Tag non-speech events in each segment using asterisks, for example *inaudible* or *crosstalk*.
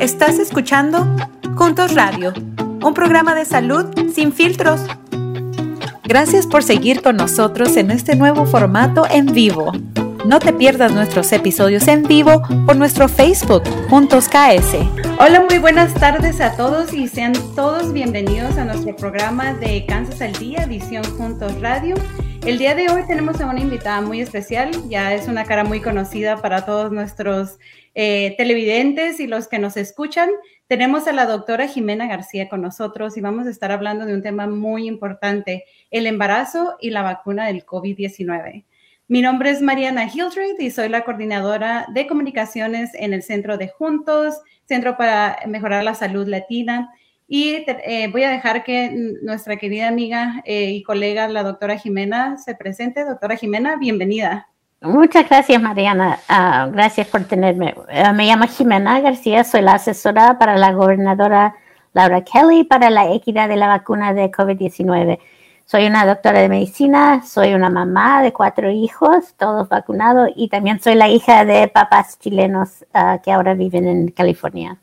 Estás escuchando Juntos Radio, un programa de salud sin filtros. Gracias por seguir con nosotros en este nuevo formato en vivo. No te pierdas nuestros episodios en vivo por nuestro Facebook Juntos KS. Hola, muy buenas tardes a todos y sean todos bienvenidos a nuestro programa de Kansas al Día, Visión Juntos Radio. El día de hoy tenemos a una invitada muy especial, ya es una cara muy conocida para todos nuestros eh, televidentes y los que nos escuchan. Tenemos a la doctora Jimena García con nosotros y vamos a estar hablando de un tema muy importante, el embarazo y la vacuna del COVID-19. Mi nombre es Mariana Hildred y soy la coordinadora de comunicaciones en el Centro de Juntos, Centro para Mejorar la Salud Latina. Y eh, voy a dejar que nuestra querida amiga eh, y colega, la doctora Jimena, se presente. Doctora Jimena, bienvenida. Muchas gracias, Mariana. Ah, gracias por tenerme. Ah, me llamo Jimena García, soy la asesora para la gobernadora Laura Kelly para la equidad de la vacuna de COVID-19. Soy una doctora de medicina, soy una mamá de cuatro hijos, todos vacunados, y también soy la hija de papás chilenos ah, que ahora viven en California.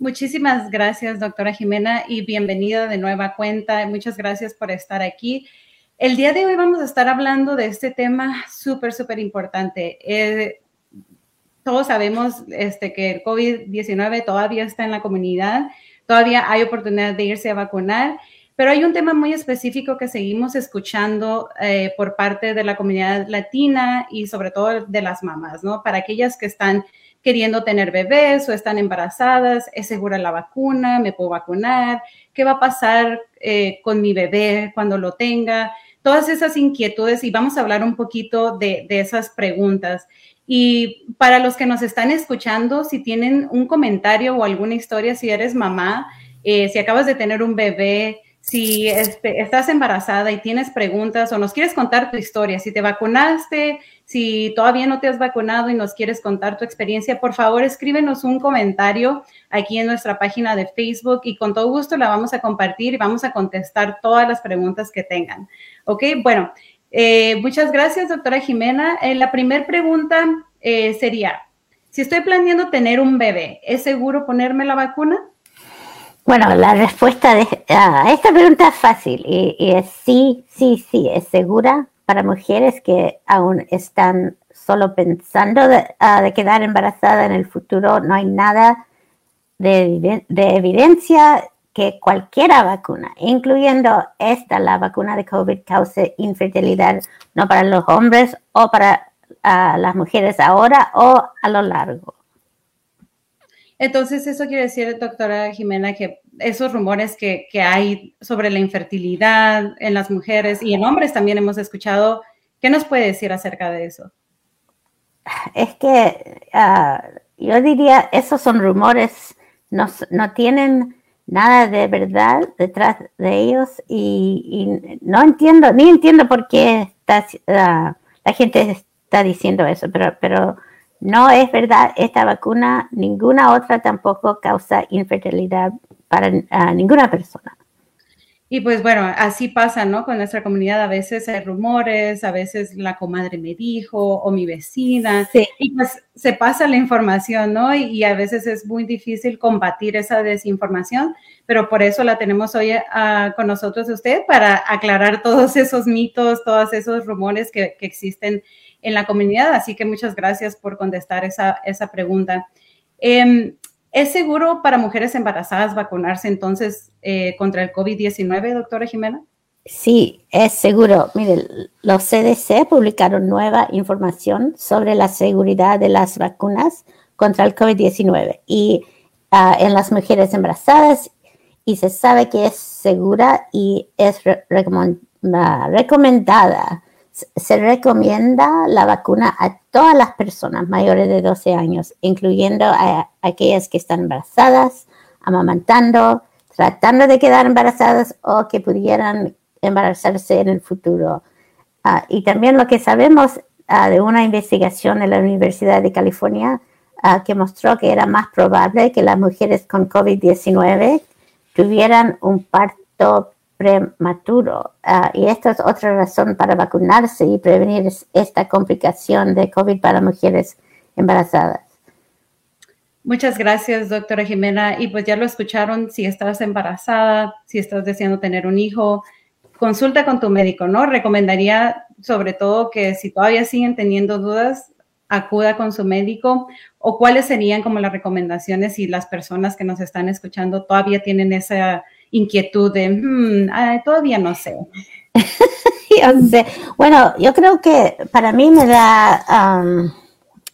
Muchísimas gracias, doctora Jimena, y bienvenida de nueva cuenta. Muchas gracias por estar aquí. El día de hoy vamos a estar hablando de este tema súper, súper importante. Eh, todos sabemos este, que el COVID-19 todavía está en la comunidad, todavía hay oportunidad de irse a vacunar, pero hay un tema muy específico que seguimos escuchando eh, por parte de la comunidad latina y sobre todo de las mamás, ¿no? Para aquellas que están queriendo tener bebés o están embarazadas, ¿es segura la vacuna? ¿Me puedo vacunar? ¿Qué va a pasar eh, con mi bebé cuando lo tenga? Todas esas inquietudes y vamos a hablar un poquito de, esas preguntas. Y para los que nos están escuchando, si tienen un comentario o alguna historia, si eres mamá, eh, si acabas de tener un bebé, si este, estás embarazada y tienes preguntas o nos quieres contar tu historia, si te vacunaste, si todavía no te has vacunado y nos quieres contar tu experiencia, por favor escríbenos un comentario aquí en nuestra página de Facebook y con todo gusto la vamos a compartir y vamos a contestar todas las preguntas que tengan. Ok, bueno, eh, muchas gracias, doctora Jimena. Eh, la primera pregunta eh, sería, si estoy planeando tener un bebé, ¿es seguro ponerme la vacuna? Bueno, la respuesta a esta pregunta es fácil y, es sí, sí, sí, es segura para mujeres que aún están solo pensando ah, de, quedar embarazada en el futuro. No hay nada de, evidencia que cualquiera vacuna, incluyendo esta, la vacuna de COVID, cause infertilidad, no para los hombres o para ah, las mujeres ahora o a lo largo. Entonces, eso quiere decir, doctora Jimena, que esos rumores que, hay sobre la infertilidad en las mujeres y en hombres también hemos escuchado, ¿qué nos puede decir acerca de eso? Es que ah, yo diría, esos son rumores, no, tienen nada de verdad detrás de ellos y, no entiendo, ni entiendo por qué ah, la gente está diciendo eso, pero, pero no es verdad, esta vacuna, ninguna otra tampoco causa infertilidad para ninguna persona. Y pues bueno, así pasa, ¿no? Con nuestra comunidad a veces hay rumores, a veces la comadre me dijo o mi vecina, sí. y pues se pasa la información, ¿no? Y, a veces es muy difícil combatir esa desinformación, pero por eso la tenemos hoy ah, con nosotros usted para aclarar todos esos mitos, todos esos rumores que, que existen en la comunidad. Así que muchas gracias por contestar esa, esa pregunta. Em, ¿Es seguro para mujeres embarazadas vacunarse entonces eh, contra el COVID-19, doctora Jimena? Sí, es seguro. Mire, los CDC publicaron nueva información sobre la seguridad de las vacunas contra el COVID-19 y ah, en las mujeres embarazadas y se sabe que es segura y es ah, recomendada se recomienda la vacuna a todas las personas mayores de 12 años, incluyendo a, aquellas que están embarazadas, amamantando, tratando de quedar embarazadas o que pudieran embarazarse en el futuro. Ah, y también lo que sabemos ah, de una investigación de la Universidad de California ah, que mostró que era más probable que las mujeres con COVID-19 tuvieran un parto prematuro. Ah, y esta es otra razón para vacunarse y prevenir esta complicación de COVID para mujeres embarazadas. Muchas gracias, doctora Jimena. Y pues ya lo escucharon, si estás embarazada, si estás deseando tener un hijo, consulta con tu médico, ¿no? Recomendaría sobre todo que si todavía siguen teniendo dudas, acuda con su médico o cuáles serían como las recomendaciones si las personas que nos están escuchando todavía tienen esa inquietud de, hmm, todavía no *laughs* sé. Bueno, yo creo que para mí me da,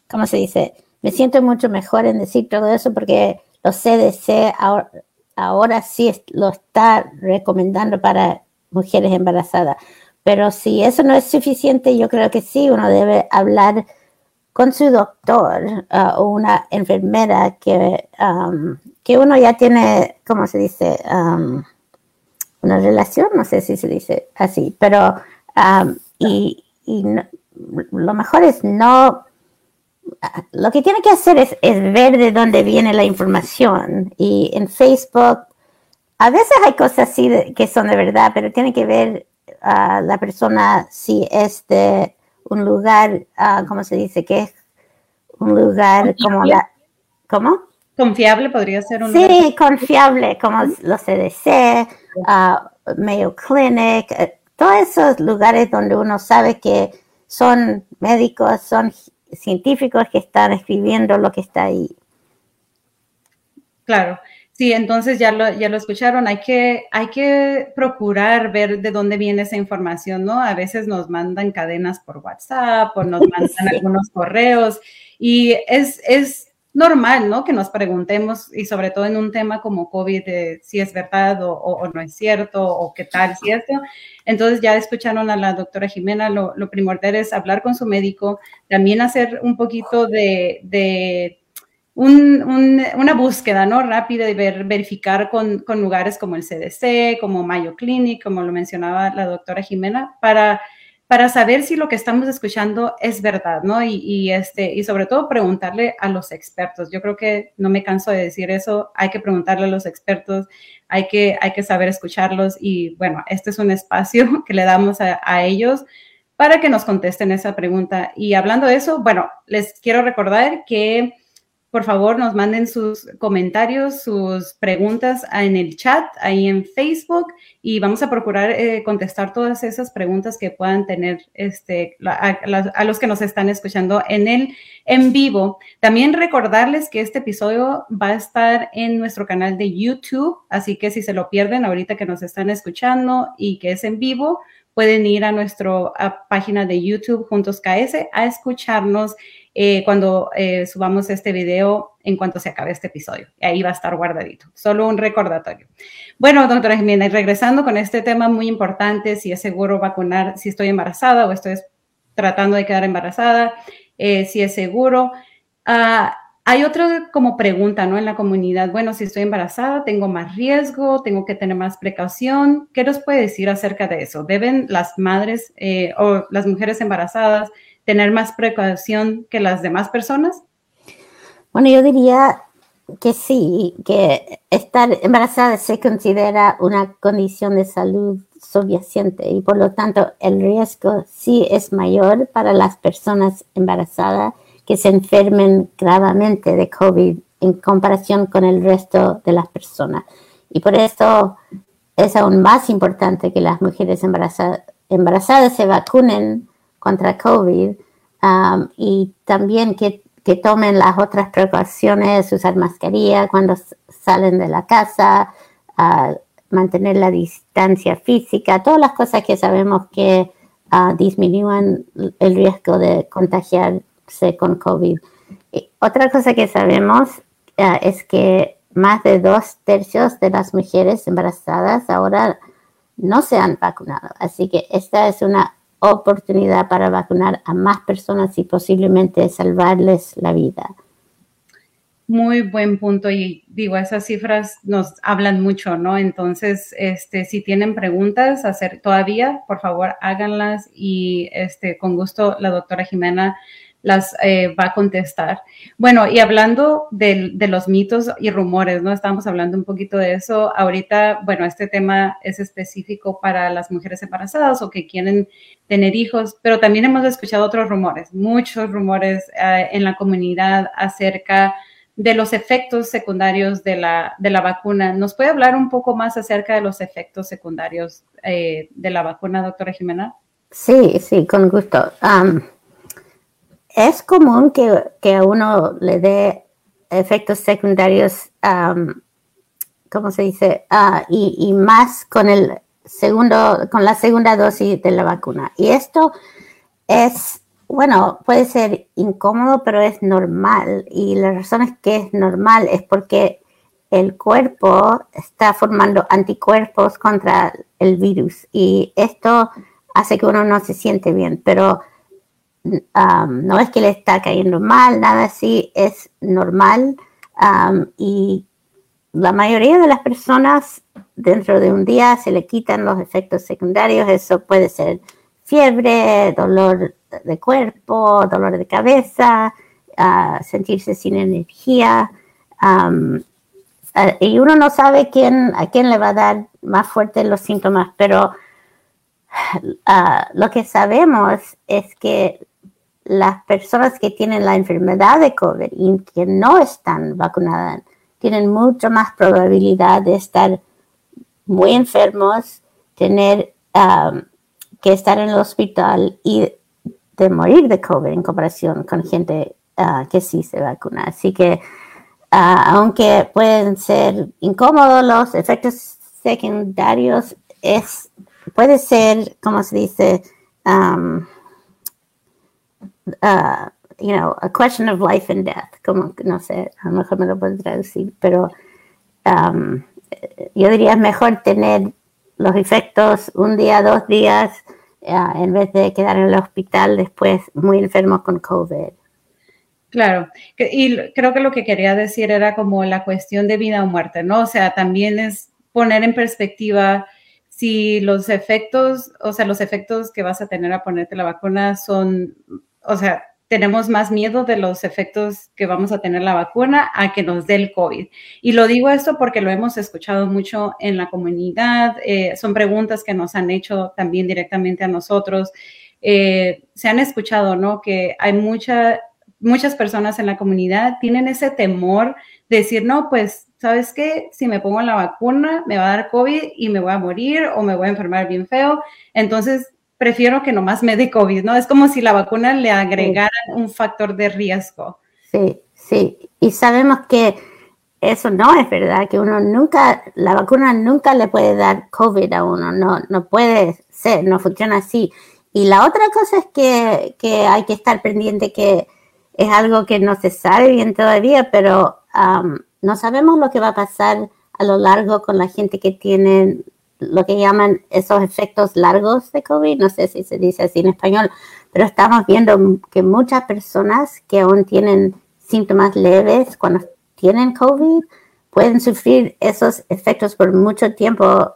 ¿cómo se dice? Me siento mucho mejor en decir todo eso porque los CDC ahora, ahora sí lo está recomendando para mujeres embarazadas. Pero si eso no es suficiente, yo creo que sí, uno debe hablar con su doctor uh, o una enfermera que, um, que uno ya tiene, ¿cómo se dice? Um, una relación, no sé si se dice así, pero um, y, lo mejor es no, lo que tiene que hacer es, ver de dónde viene la información y en Facebook a veces hay cosas así que son de verdad, pero tiene que ver a la persona si es de un lugar, uh, ¿cómo se dice? Que es un lugar como la... ¿Cómo? Confiable podría ser un Sí, confiable, como los CDC, uh, Mayo Clinic, eh, todos esos lugares donde uno sabe que son médicos, son científicos que están escribiendo lo que está ahí. Claro. Sí, entonces ya lo, ya lo escucharon, hay que, hay que procurar ver de dónde viene esa información, ¿no? A veces nos mandan cadenas por WhatsApp o nos mandan *laughs* algunos correos y es, es normal, ¿no? Que nos preguntemos y sobre todo en un tema como COVID, si es verdad o, no es cierto o qué tal cierto. Entonces ya escucharon a la doctora Jimena, lo, lo primordial es hablar con su médico, también hacer un poquito de, de una búsqueda ¿no? rápida y ver, verificar con, con, lugares como el CDC, como Mayo Clinic, como lo mencionaba la doctora Jimena, para, para saber si lo que estamos escuchando es verdad, ¿no? Y, y, este, y sobre todo preguntarle a los expertos. Yo creo que no me canso de decir eso, hay que preguntarle a los expertos, hay que, hay que saber escucharlos y bueno, este es un espacio *laughs* que le damos a, a ellos para que nos contesten esa pregunta. Y hablando de eso, bueno, les quiero recordar que por favor nos manden sus comentarios, sus preguntas en el chat, ahí en Facebook, y vamos a procurar eh, contestar todas esas preguntas que puedan tener este, a, los que nos están escuchando en el en vivo. También recordarles que este episodio va a estar en nuestro canal de YouTube, así que si se lo pierden ahorita que nos están escuchando y que es en vivo, pueden ir a nuestra página de YouTube Juntos KS a escucharnos eh, cuando eh, subamos este video en cuanto se acabe este episodio. Ahí va a estar guardadito. Solo un recordatorio. Bueno, doctora Jiménez, regresando con este tema muy importante, si es seguro vacunar, si estoy embarazada o estoy tratando de quedar embarazada, eh, si es seguro. Ah, hay otra como pregunta, ¿no? En la comunidad, bueno, si estoy embarazada, tengo más riesgo, tengo que tener más precaución. ¿Qué nos puede decir acerca de eso? ¿Deben las madres o las mujeres embarazadas tener más precaución que las demás personas? Bueno, yo diría que sí, que estar embarazada se considera una condición de salud subyacente y por lo tanto el riesgo sí es mayor para las personas embarazadas que se enfermen gravemente de COVID en comparación con el resto de las personas. Y por eso es aún más importante que las mujeres embarazadas, se vacunen contra COVID um, y también que, tomen las otras precauciones, usar mascarilla cuando salen de la casa, uh, mantener la distancia física, todas las cosas que sabemos que uh, disminuyen el riesgo de contagiarse con COVID. otra cosa que sabemos uh, es que más de dos tercios de las mujeres embarazadas ahora no se han vacunado. Así que esta es una oportunidad para vacunar a más personas y posiblemente salvarles la vida. Muy buen punto y digo, esas cifras nos hablan mucho, ¿no? Entonces, este, si tienen preguntas hacer todavía, por favor háganlas y este, con gusto la doctora Jimena las eh, va a contestar. Bueno, y hablando de, los mitos y rumores, ¿no? Estamos hablando un poquito de eso. Ahorita, bueno, este tema es específico para las mujeres embarazadas o que quieren tener hijos, pero también hemos escuchado otros rumores, muchos rumores eh, en la comunidad acerca de los efectos secundarios de la, de la vacuna. ¿Nos puede hablar un poco más acerca de los efectos secundarios eh, de la vacuna, doctora Jimena? Sí, sí, con gusto. Es común que, a uno le dé efectos secundarios, ¿cómo se dice? Ah, y, y, más con el segundo, con la segunda dosis de la vacuna. Y esto es bueno, puede ser incómodo, pero es normal. Y la razón es que es normal es porque el cuerpo está formando anticuerpos contra el virus y esto hace que uno no se siente bien, pero no es que le está cayendo mal, nada así, es normal y la mayoría de las personas dentro de un día se le quitan los efectos secundarios, eso puede ser fiebre, dolor de cuerpo, dolor de cabeza, sentirse sin energía. y uno no sabe quién, a quién le va a dar más fuerte los síntomas, pero lo que sabemos es que las personas que tienen la enfermedad de COVID y que no están vacunadas tienen mucho más probabilidad de estar muy enfermos, tener que estar en el hospital y de morir de COVID en comparación con gente ah, que sí se vacuna. Así que ah, aunque pueden ser incómodos los efectos secundarios, es, puede ser, como se dice, um, uh, you know, a question of life and death, como, no sé, a lo mejor me lo puedo traducir, pero um, yo diría mejor tener los efectos un día, dos días, en vez de quedar en el hospital después muy enfermo con COVID. Claro, y creo que lo que quería decir era como la cuestión de vida o muerte, ¿no? O sea, también es poner en perspectiva si los efectos, o sea, los efectos que vas a tener a ponerte la vacuna son, o sea, tenemos más miedo de los efectos que vamos a tener la vacuna a que nos dé el COVID. Y lo digo esto porque lo hemos escuchado mucho en la comunidad, eh, son preguntas que nos han hecho también directamente a nosotros. Eh, se han escuchado, ¿no? Que hay mucha, muchas personas en la comunidad tienen ese temor de decir, no, pues, ¿sabes qué? Si me pongo la vacuna, me va a dar COVID y me voy a morir o me voy a enfermar bien feo. Entonces, prefiero que nomás me dé COVID, ¿no? Es como si la vacuna le agregara un factor de riesgo. Sí, sí. Y sabemos que eso no es verdad, que uno nunca, la vacuna nunca le puede dar COVID a uno, no, no puede ser, no funciona así. Y la otra cosa es que, que hay que estar pendiente que es algo que no se sabe bien todavía, pero no sabemos lo que va a pasar a lo largo con la gente que tiene lo que llaman esos efectos largos de COVID, no sé si se dice así en español, pero estamos viendo que muchas personas que aún tienen síntomas leves cuando tienen COVID pueden sufrir esos efectos por mucho tiempo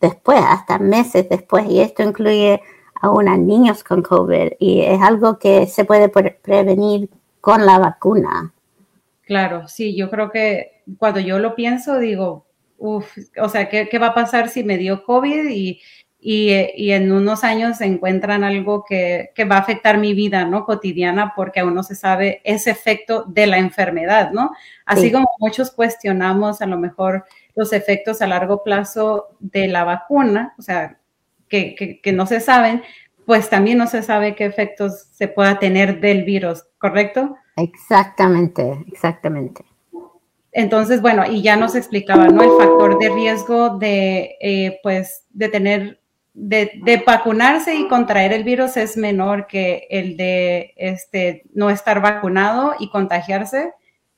después, hasta meses después, y esto incluye aún a niños con COVID, y es algo que se puede prevenir con la vacuna. Claro, sí, yo creo que cuando yo lo pienso, digo, uf, o sea, ¿qué, ¿qué, va a pasar si me dio COVID y, y, y en unos años encuentran algo que, que, va a afectar mi vida, ¿no? Cotidiana, porque aún no se sabe ese efecto de la enfermedad, ¿no? Así como muchos cuestionamos a lo mejor los efectos a largo plazo de la vacuna, o sea, que, que, que no se saben, pues también no se sabe qué efectos se pueda tener del virus, ¿correcto? Exactamente, exactamente. Entonces, bueno, y ya nos explicaba, ¿no? El factor de riesgo de, eh, pues, de tener, de, vacunarse y contraer el virus es menor que el de, este, no estar vacunado y contagiarse.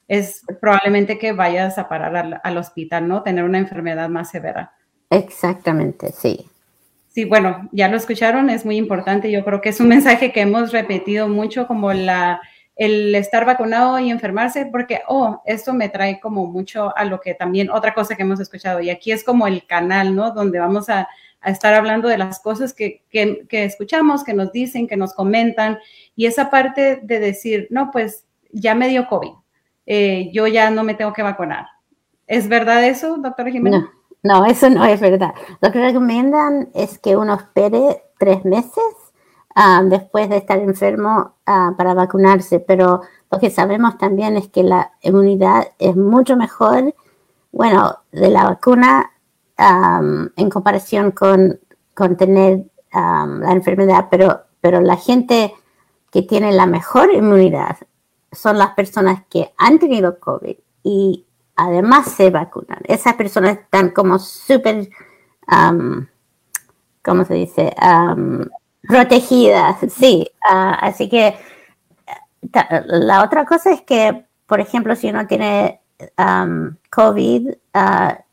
Es probablemente que vayas a parar al, al hospital, ¿no? Tener una enfermedad más severa. Exactamente, sí. Sí, bueno, ya lo escucharon, es muy importante. Yo creo que es un mensaje que hemos repetido mucho como la, el estar vacunado y enfermarse, porque, oh, esto me trae como mucho a lo que también, otra cosa que hemos escuchado, y aquí es como el canal, ¿no? Donde vamos a, estar hablando de las cosas que, escuchamos, que nos dicen, que nos comentan, y esa parte de decir, no, pues ya me dio COVID, eh, yo ya no me tengo que vacunar. ¿Es verdad eso, doctora Jiménez? No, no, eso no es verdad. Lo que recomiendan es que uno espere tres meses Ah, después de estar enfermo ah, para vacunarse, pero lo que sabemos también es que la inmunidad es mucho mejor, bueno, de la vacuna en comparación con, con tener la enfermedad, pero, pero la gente que tiene la mejor inmunidad son las personas que han tenido COVID y además se vacunan. Esas personas están como súper, ¿cómo se dice? Protegidas, sí. Ah, así que la otra cosa es que, por ejemplo, si uno tiene COVID uh,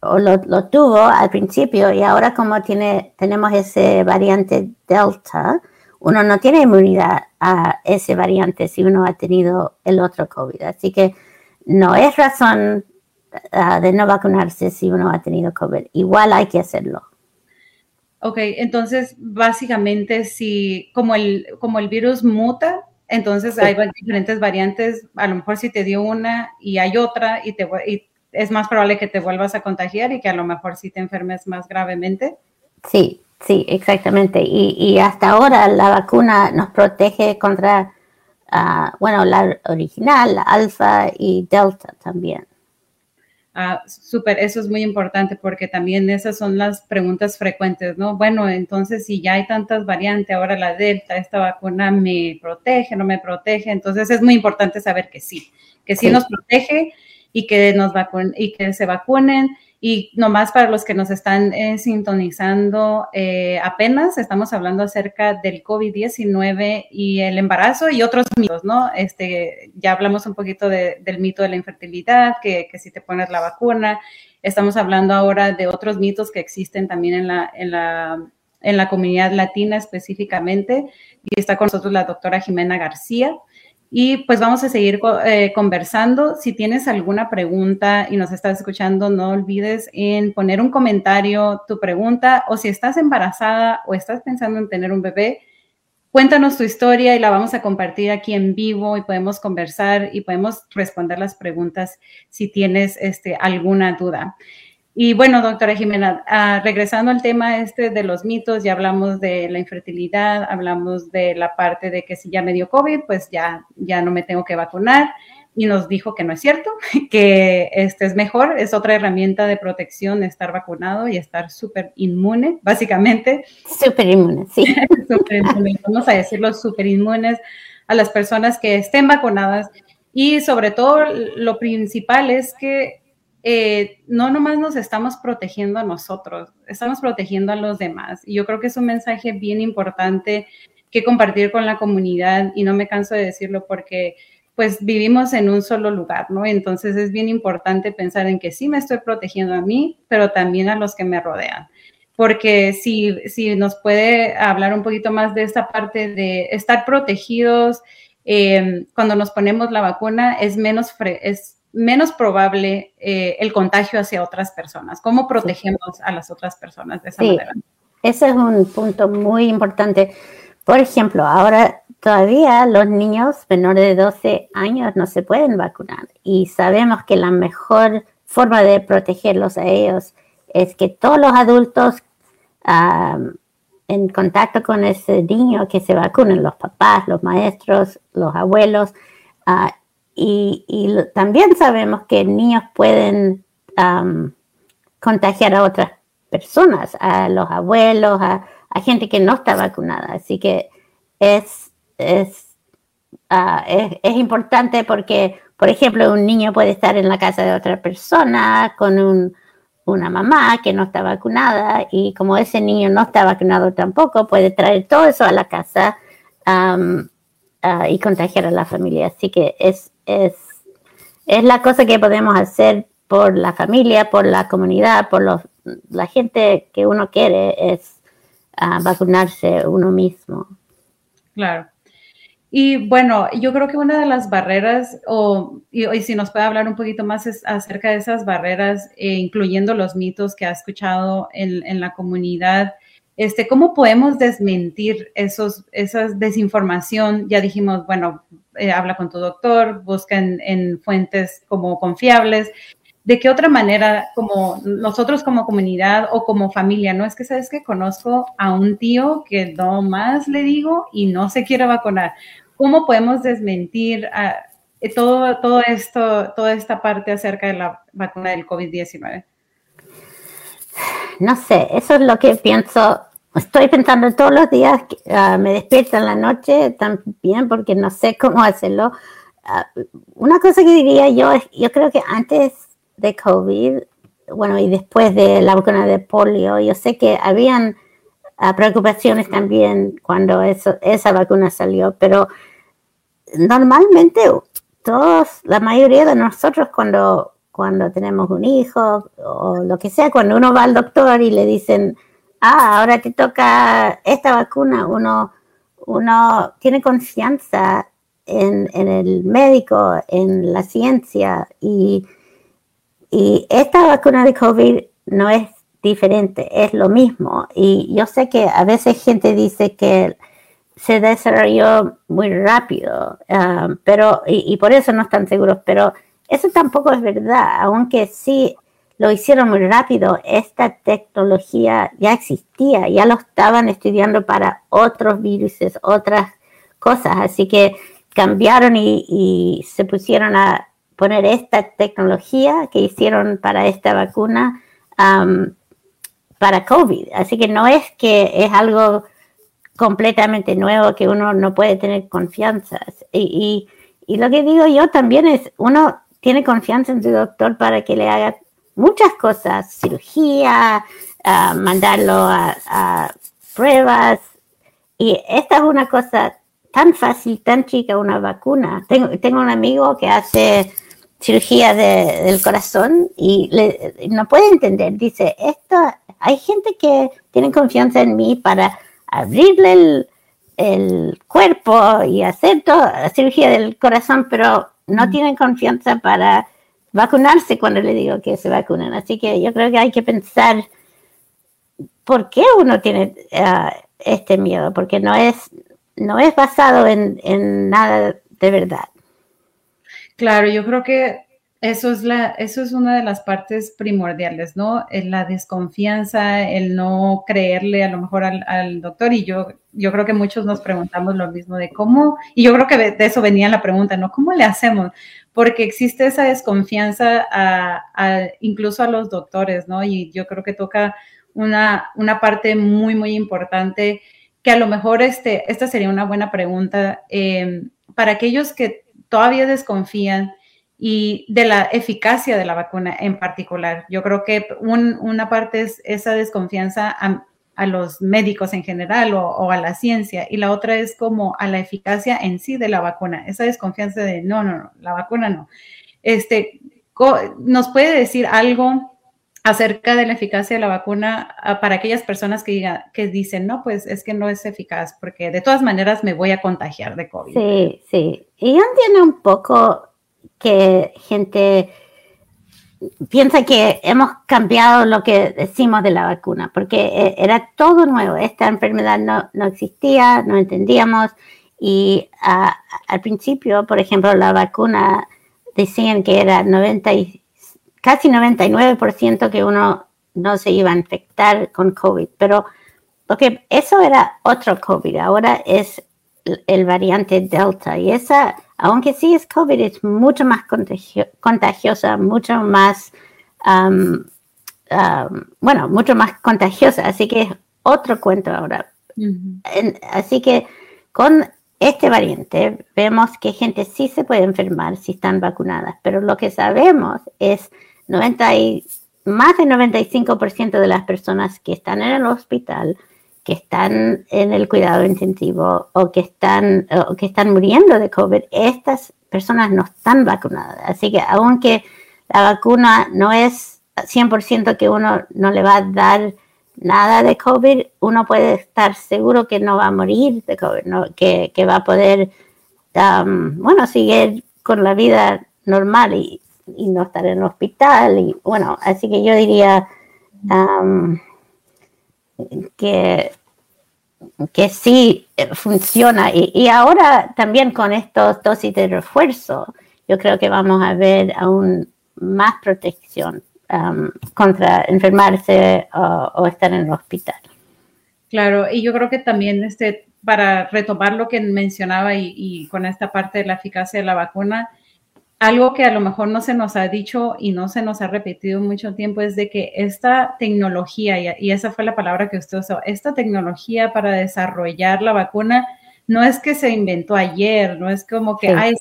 o lo, tuvo al principio y ahora como tiene, tenemos ese variante Delta, uno no tiene inmunidad a ese variante si uno ha tenido el otro COVID. Así que no es razón ah, de no vacunarse si uno ha tenido COVID. Igual hay que hacerlo. Ok, entonces básicamente si como el, como el virus muta, entonces hay diferentes variantes, a lo mejor si te dio una y hay otra y, te, es más probable que te vuelvas a contagiar y que a lo mejor sí te enfermes más gravemente. Sí, sí, exactamente. Y, hasta ahora la vacuna nos protege contra, ah, bueno, la original, la alfa y delta también. Ah, súper, eso es muy importante porque también esas son las preguntas frecuentes, ¿no? Bueno, entonces si ya hay tantas variantes, ahora la Delta, esta vacuna me protege, no me protege, entonces es muy importante saber que sí, que sí, nos protege y que, nos y que se vacunen y nomás para los que nos están eh, sintonizando, eh, apenas estamos hablando acerca del COVID-19 y el embarazo y otros mitos, ¿no? Este, ya hablamos un poquito del mito de la infertilidad, que, que, si te pones la vacuna. Estamos hablando ahora de otros mitos que existen también en la, en la, en la comunidad latina específicamente. Y está con nosotros la doctora Jimena García. Y pues vamos a seguir eh, conversando. Si tienes alguna pregunta y nos estás escuchando, no olvides en poner un comentario tu pregunta o si estás embarazada o estás pensando en tener un bebé, cuéntanos tu historia y la vamos a compartir aquí en vivo y podemos conversar y podemos responder las preguntas si tienes este, alguna duda. Y bueno, doctora Jimena, ah, regresando al tema este de los mitos, ya hablamos de la infertilidad, hablamos de la parte de que si ya me dio COVID, pues ya, ya no me tengo que vacunar. Y nos dijo que no es cierto, *laughs* que este es mejor, es otra herramienta de protección estar vacunado y estar súper inmune, básicamente. Súper inmune, sí. *laughs* inmune, vamos a decirlo, súper inmunes a las personas que estén vacunadas. Y sobre todo, lo principal es que eh, no nomás nos estamos protegiendo a nosotros, estamos protegiendo a los demás. Y yo creo que es un mensaje bien importante que compartir con la comunidad y no me canso de decirlo porque pues vivimos en un solo lugar, ¿no? Entonces es bien importante pensar en que sí me estoy protegiendo a mí, pero también a los que me rodean. Porque si, si nos puede hablar un poquito más de esta parte de estar protegidos, eh, cuando nos ponemos la vacuna es menos, es menos probable eh, el contagio hacia otras personas. ¿Cómo protegemos a las otras personas de esa sí, manera? Ese es un punto muy importante. Por ejemplo, ahora todavía los niños menores de 12 años no se pueden vacunar y sabemos que la mejor forma de protegerlos a ellos es que todos los adultos en contacto con ese niño que se vacunen, los papás, los maestros, los abuelos, uh, y, también sabemos que niños pueden contagiar a otras personas, a los abuelos, a, gente que no está vacunada. Así que es, es, es, importante porque, por ejemplo, un niño puede estar en la casa de otra persona con un, una mamá que no está vacunada y como ese niño no está vacunado tampoco, puede traer todo eso a la casa ah, y contagiar a la familia. Así que es, es, es la cosa que podemos hacer por la familia, por la comunidad, por los, la gente que uno quiere, es ah, vacunarse uno mismo. Claro. Y bueno, yo creo que una de las barreras, o y, si nos puede hablar un poquito más acerca de esas barreras, eh, incluyendo los mitos que ha escuchado en, en la comunidad, este, ¿Cómo podemos desmentir esos, esas desinformación? Ya dijimos, bueno, eh, habla con tu doctor, busca en, fuentes como confiables. ¿De qué otra manera, como nosotros como comunidad o como familia, no es que sabes que conozco a un tío que no más le digo y no se quiere vacunar? ¿Cómo podemos desmentir eh, todo, todo esto, toda esta parte acerca de la vacuna del COVID-19? No sé, eso es lo que pienso. Estoy pensando todos los días, uh, me despierto en la noche también porque no sé cómo hacerlo. Uh, una cosa que diría yo es, yo creo que antes de COVID, bueno, y después de la vacuna de polio, yo sé que habían uh, preocupaciones también cuando esa vacuna salió, pero normalmente todos, la mayoría de nosotros cuando, cuando tenemos un hijo o lo que sea, cuando uno va al doctor y le dicen, ah, ahora te toca esta vacuna, uno, uno tiene confianza en, en el médico, en la ciencia y, y esta vacuna de COVID no es diferente, es lo mismo. Y yo sé que a veces gente dice que se desarrolló muy rápido, um, pero, y, por eso no están seguros, pero eso tampoco es verdad, aunque sí lo hicieron muy rápido, esta tecnología ya existía, ya lo estaban estudiando para otros virus, otras cosas, así que cambiaron y, se pusieron a poner esta tecnología que hicieron para esta vacuna um, para COVID. Así que no es que es algo completamente nuevo que uno no puede tener confianza. Y, y, lo que digo yo también es, uno tiene confianza en su doctor para que le haga muchas cosas, cirugía, mandarlo a, pruebas. Y esta es una cosa tan fácil, tan chica, una vacuna. Tengo, tengo un amigo que hace cirugía del corazón y no puede entender. Dice, esto, hay gente que tiene confianza en mí para abrirle el, cuerpo y hacer toda la cirugía del corazón, pero no mm. tienen confianza para vacunarse cuando le digo que se vacunen. Así que yo creo que hay que pensar por qué uno tiene ah, este miedo, porque no es, no es basado en, en nada de verdad. Claro, yo creo que eso es, la, eso es una de las partes primordiales, ¿no? La desconfianza, el no creerle a lo mejor al, doctor. Y yo, yo creo que muchos nos preguntamos lo mismo de cómo, y yo creo que de, eso venía la pregunta, ¿no? ¿Cómo le hacemos? Porque existe esa desconfianza a, incluso a los doctores, ¿no? Y yo creo que toca una, una parte muy, muy importante que a lo mejor este, esta sería una buena pregunta eh, para aquellos que todavía desconfían y de la eficacia de la vacuna en particular. Yo creo que una parte es esa desconfianza los médicos en general o, a la ciencia y la otra es como a la eficacia en sí de la vacuna, esa desconfianza de no, no, no, la vacuna no. Este, ¿Nos puede decir algo acerca de la eficacia de la vacuna ah, para aquellas personas que, que dicen, no, pues es que no es eficaz porque de todas maneras me voy a contagiar de COVID? Sí, sí. Y entiendo un poco que gente piensa que hemos cambiado lo que decimos de la vacuna, porque e, era todo nuevo, esta enfermedad no, existía, no entendíamos y al principio, por ejemplo, la vacuna decían que era 90 casi 99% que uno no se iba a infectar con COVID, pero porque eso era otro COVID, ahora es el variante Delta y esa aunque sí es COVID, es mucho más contagiosa, mucho más, bueno, mucho más contagiosa, así que es otro cuento ahora. así que con este variante vemos que gente sí se puede enfermar si están vacunadas, pero lo que sabemos es 90 y, más del 95% de las personas que están en el hospital que están en el cuidado intensivo o que están, o que están muriendo de COVID, estas personas no están vacunadas. Así que aunque la vacuna no es 100% que uno no le va a dar nada de COVID, uno puede estar seguro que no va a morir de COVID, que, va a poder, um, bueno, seguir con la vida normal y, no estar en el hospital. Y bueno, así que yo diría... Um, que, que sí eh, funciona. Y, ahora también con estos dosis de refuerzo, yo creo que vamos a ver aún más protección um, contra enfermarse o, estar en el hospital. Claro, y yo creo que también este, para retomar lo que mencionaba y, con esta parte de la eficacia de la vacuna, algo que a lo mejor no se nos ha dicho y no se nos ha repetido mucho tiempo es de que esta tecnología, y, esa fue la palabra que usted usó, esta tecnología para desarrollar la vacuna no es que se inventó ayer, no es como que,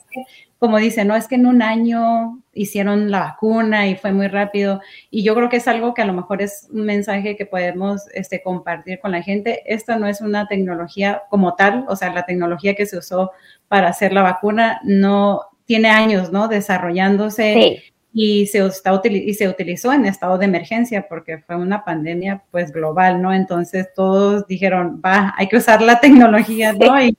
como dice, no es que en un año hicieron la vacuna y fue muy rápido. Y yo creo que es algo que a lo mejor es un mensaje que podemos este, compartir con la gente. Esta no es una tecnología como tal, o sea, la tecnología que se usó para hacer la vacuna no tiene años, ¿no? Desarrollándose. Y se, está, y se utilizó en estado de emergencia porque fue una pandemia pues global, ¿no? Entonces todos dijeron, va, hay que usar la tecnología, ¿no? Y,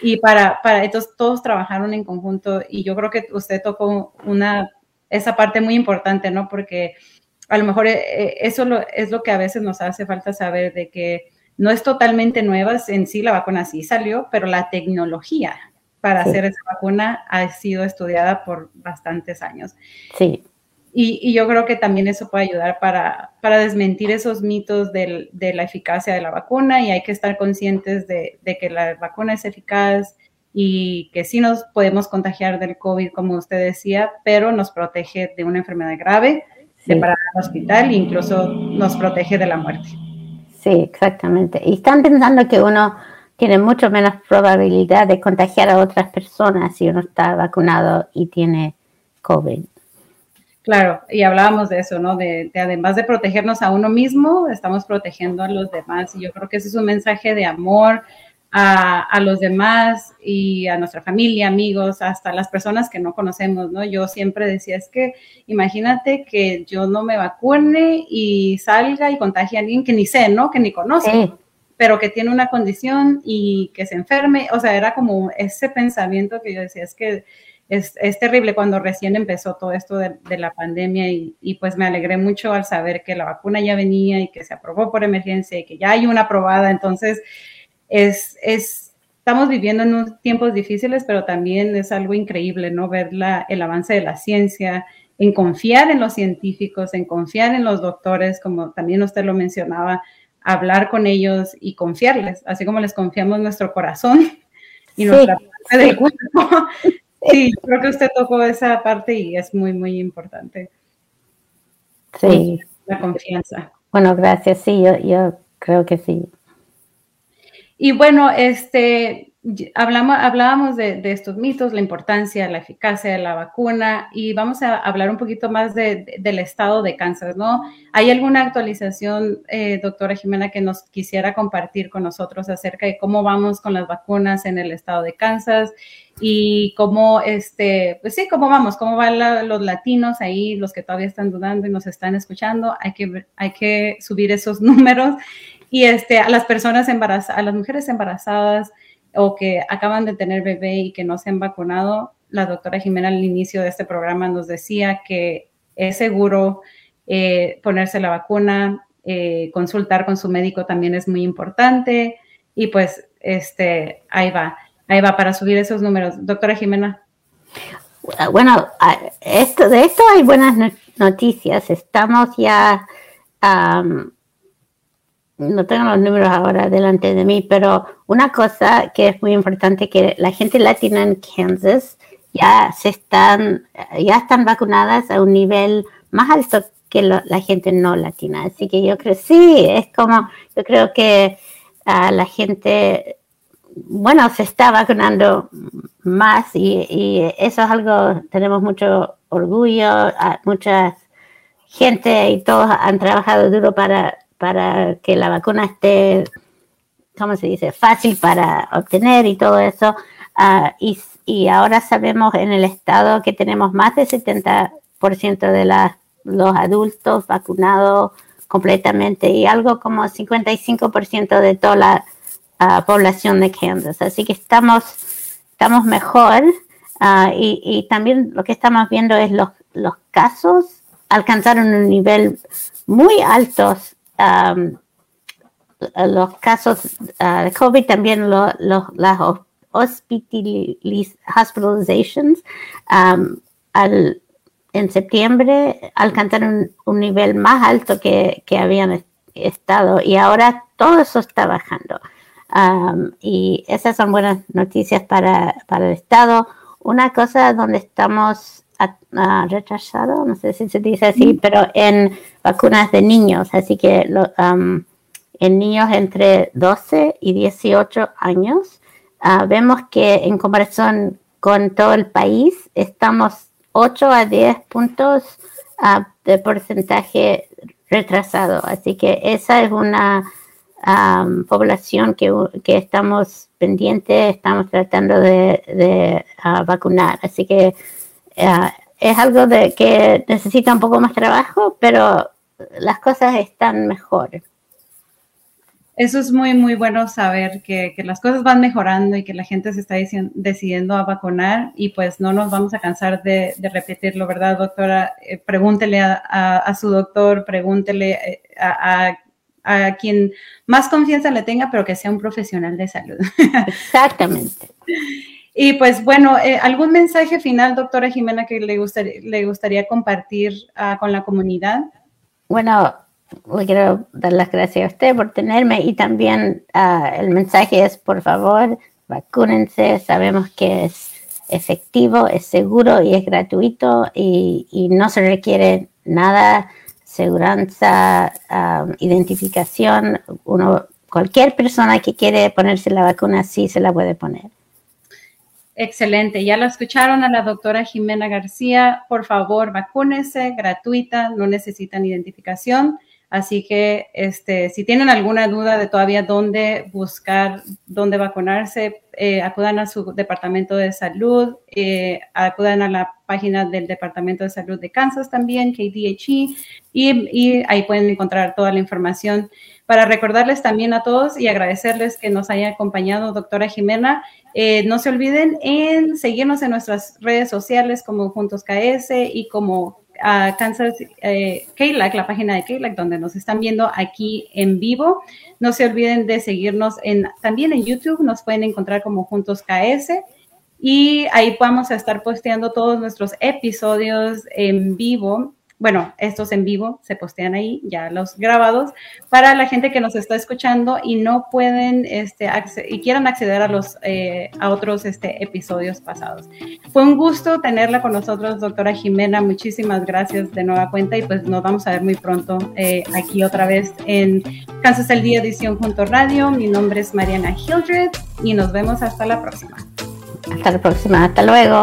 y para, para, entonces todos trabajaron en conjunto y yo creo que usted tocó una, esa parte muy importante, ¿no? Porque a lo mejor eh, eh, eso es lo que a veces nos hace falta saber de que no es totalmente nueva, en sí la vacuna sí salió, pero la tecnología para hacer esa vacuna ha sido estudiada por bastantes años. Sí. Y, yo creo que también eso puede ayudar para, para desmentir esos mitos de la eficacia de la vacuna y hay que estar conscientes de, que la vacuna es eficaz y que sí nos podemos contagiar del COVID, como usted decía, pero nos protege de una enfermedad grave, de parar al hospital e incluso nos protege de la muerte. Sí, exactamente. Y están pensando que uno tiene mucho menos probabilidad de contagiar a otras personas si uno está vacunado y tiene COVID. Claro, y hablábamos de eso, ¿no? De, además de protegernos a uno mismo, estamos protegiendo a los demás. Y yo creo que ese es un mensaje de amor a, a, los demás y a nuestra familia, amigos, hasta las personas que no conocemos, ¿no? Yo siempre decía, es que imagínate que yo no me vacune y salga y contagie a alguien que ni sé, ¿no? Que ni conozco pero que tiene una condición y que se enferme. O sea, era como ese pensamiento que yo decía, es que es, terrible cuando recién empezó todo esto de, la pandemia y, pues me alegré mucho al saber que la vacuna ya venía y que se aprobó por emergencia y que ya hay una aprobada. Entonces, es, es estamos viviendo en tiempos difíciles, pero también es algo increíble, ¿no? Ver la, el avance de la ciencia, en confiar en los científicos, en confiar en los doctores, como también usted lo mencionaba, hablar con ellos y confiarles, así como les confiamos nuestro corazón *laughs* y nuestra parte del cuerpo. *laughs* Sí, creo que usted tocó esa parte y es muy, muy importante. Sí. La confianza. Bueno, gracias. Sí, yo, yo creo que sí. Y bueno, este, hablamos, hablábamos de, estos mitos, la importancia, la eficacia de la vacuna y vamos a hablar un poquito más del estado de Kansas, ¿no? ¿Hay alguna actualización, eh, doctora Jimena, que nos quisiera compartir con nosotros acerca de cómo vamos con las vacunas en el estado de Kansas y cómo, este, pues sí, cómo vamos, cómo van los latinos ahí, los que todavía están dudando y nos están escuchando? Hay que, hay que subir esos *laughs* números y este, a las personas embarazadas, a las mujeres embarazadas, o que acaban de tener bebé y que no se han vacunado, la doctora Jimena al inicio de este programa nos decía que es seguro eh, ponerse la vacuna, eh, consultar con su médico también es muy importante y pues este, ahí va, ahí va para subir esos números. Doctora Jimena. Bueno, esto, de esto hay buenas noticias. Estamos ya no tengo los números ahora delante de mí, pero una cosa que es muy importante que la gente latina en Kansas ya se están, ya están vacunadas a un nivel más alto que la gente no latina. Así que yo creo, sí, es como, yo creo que la gente, bueno, se está vacunando más y, eso es algo, tenemos mucho orgullo, mucha gente y todos han trabajado duro para para que la vacuna esté, ¿cómo se dice?, fácil para obtener y todo eso. Ah, y, ahora sabemos en el estado que tenemos más del 70% de los adultos vacunados completamente y algo como 55% de toda la ah, población de Kansas. Así que estamos, estamos mejor ah, y, también lo que estamos viendo es los, los casos alcanzaron un nivel muy alto los casos ah, de COVID, también las hospitalizations en septiembre alcanzaron un, nivel más alto que, habían estado y ahora todo eso está bajando. y esas son buenas noticias para, para, el Estado. Una cosa donde estamos retrasado, no sé si se dice así, pero en vacunas de niños, así que en niños entre 12 y 18 años, ah, vemos que en comparación con todo el país, estamos 8 a 10 puntos ah, de porcentaje retrasado. Así que esa es una población que, estamos pendientes, estamos tratando de, ah, vacunar. Así que es algo de que necesita un poco más trabajo, pero las cosas están mejor. Eso es muy, muy bueno saber que, las cosas van mejorando y que la gente se está decidiendo a vacunar y pues no nos vamos a cansar de, repetirlo, ¿verdad, doctora? Eh, pregúntele a, su doctor, pregúntele eh, a, a quien más confianza le tenga, pero que sea un profesional de salud. *laughs* Exactamente. Y pues bueno, eh, ¿algún mensaje final, doctora Jimena, que le gustaría, le gustaría compartir ah, con la comunidad? Bueno, le quiero dar las gracias a usted por tenerme y también ah, el mensaje es, por favor, vacúnense. Sabemos que es efectivo, es seguro y es gratuito y, y no se requiere nada seguridad, identificación, uno, cualquier persona que quiere ponerse la vacuna sí se la puede poner. Excelente, ya la escucharon a la doctora Jimena García. Por favor, vacúnese, gratuita, no necesitan identificación. Así que este, si tienen alguna duda de todavía dónde buscar, dónde vacunarse, eh, acudan a su departamento de salud, eh, acudan a la página del Departamento de Salud de Kansas también, KDHE, y, ahí pueden encontrar toda la información. Para recordarles también a todos y agradecerles que nos haya acompañado doctora Jimena, eh, no se olviden en seguirnos en nuestras redes sociales como Juntos KS y como a Kansas eh, la página de KLAC, donde nos están viendo aquí en vivo. No se olviden de seguirnos en, también en YouTube, nos pueden encontrar como Juntos KS y ahí vamos a estar posteando todos nuestros episodios en vivo bueno, estos en vivo se postean ahí, ya los grabados, para la gente que nos está escuchando y no pueden, este, y quieran acceder a los, eh, a otros este, episodios pasados. Fue un gusto tenerla con nosotros, doctora Jimena. Muchísimas gracias de nueva cuenta y pues nos vamos a ver muy pronto eh, aquí otra vez en Kansas el Día Edición Junto Radio. Mi nombre es Mariana Hildred y nos vemos hasta la próxima. Hasta la próxima, hasta luego.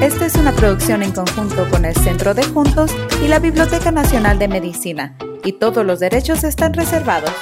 Esta es una producción en conjunto con el Centro de Juntos y la Biblioteca Nacional de Medicina, y todos los derechos están reservados.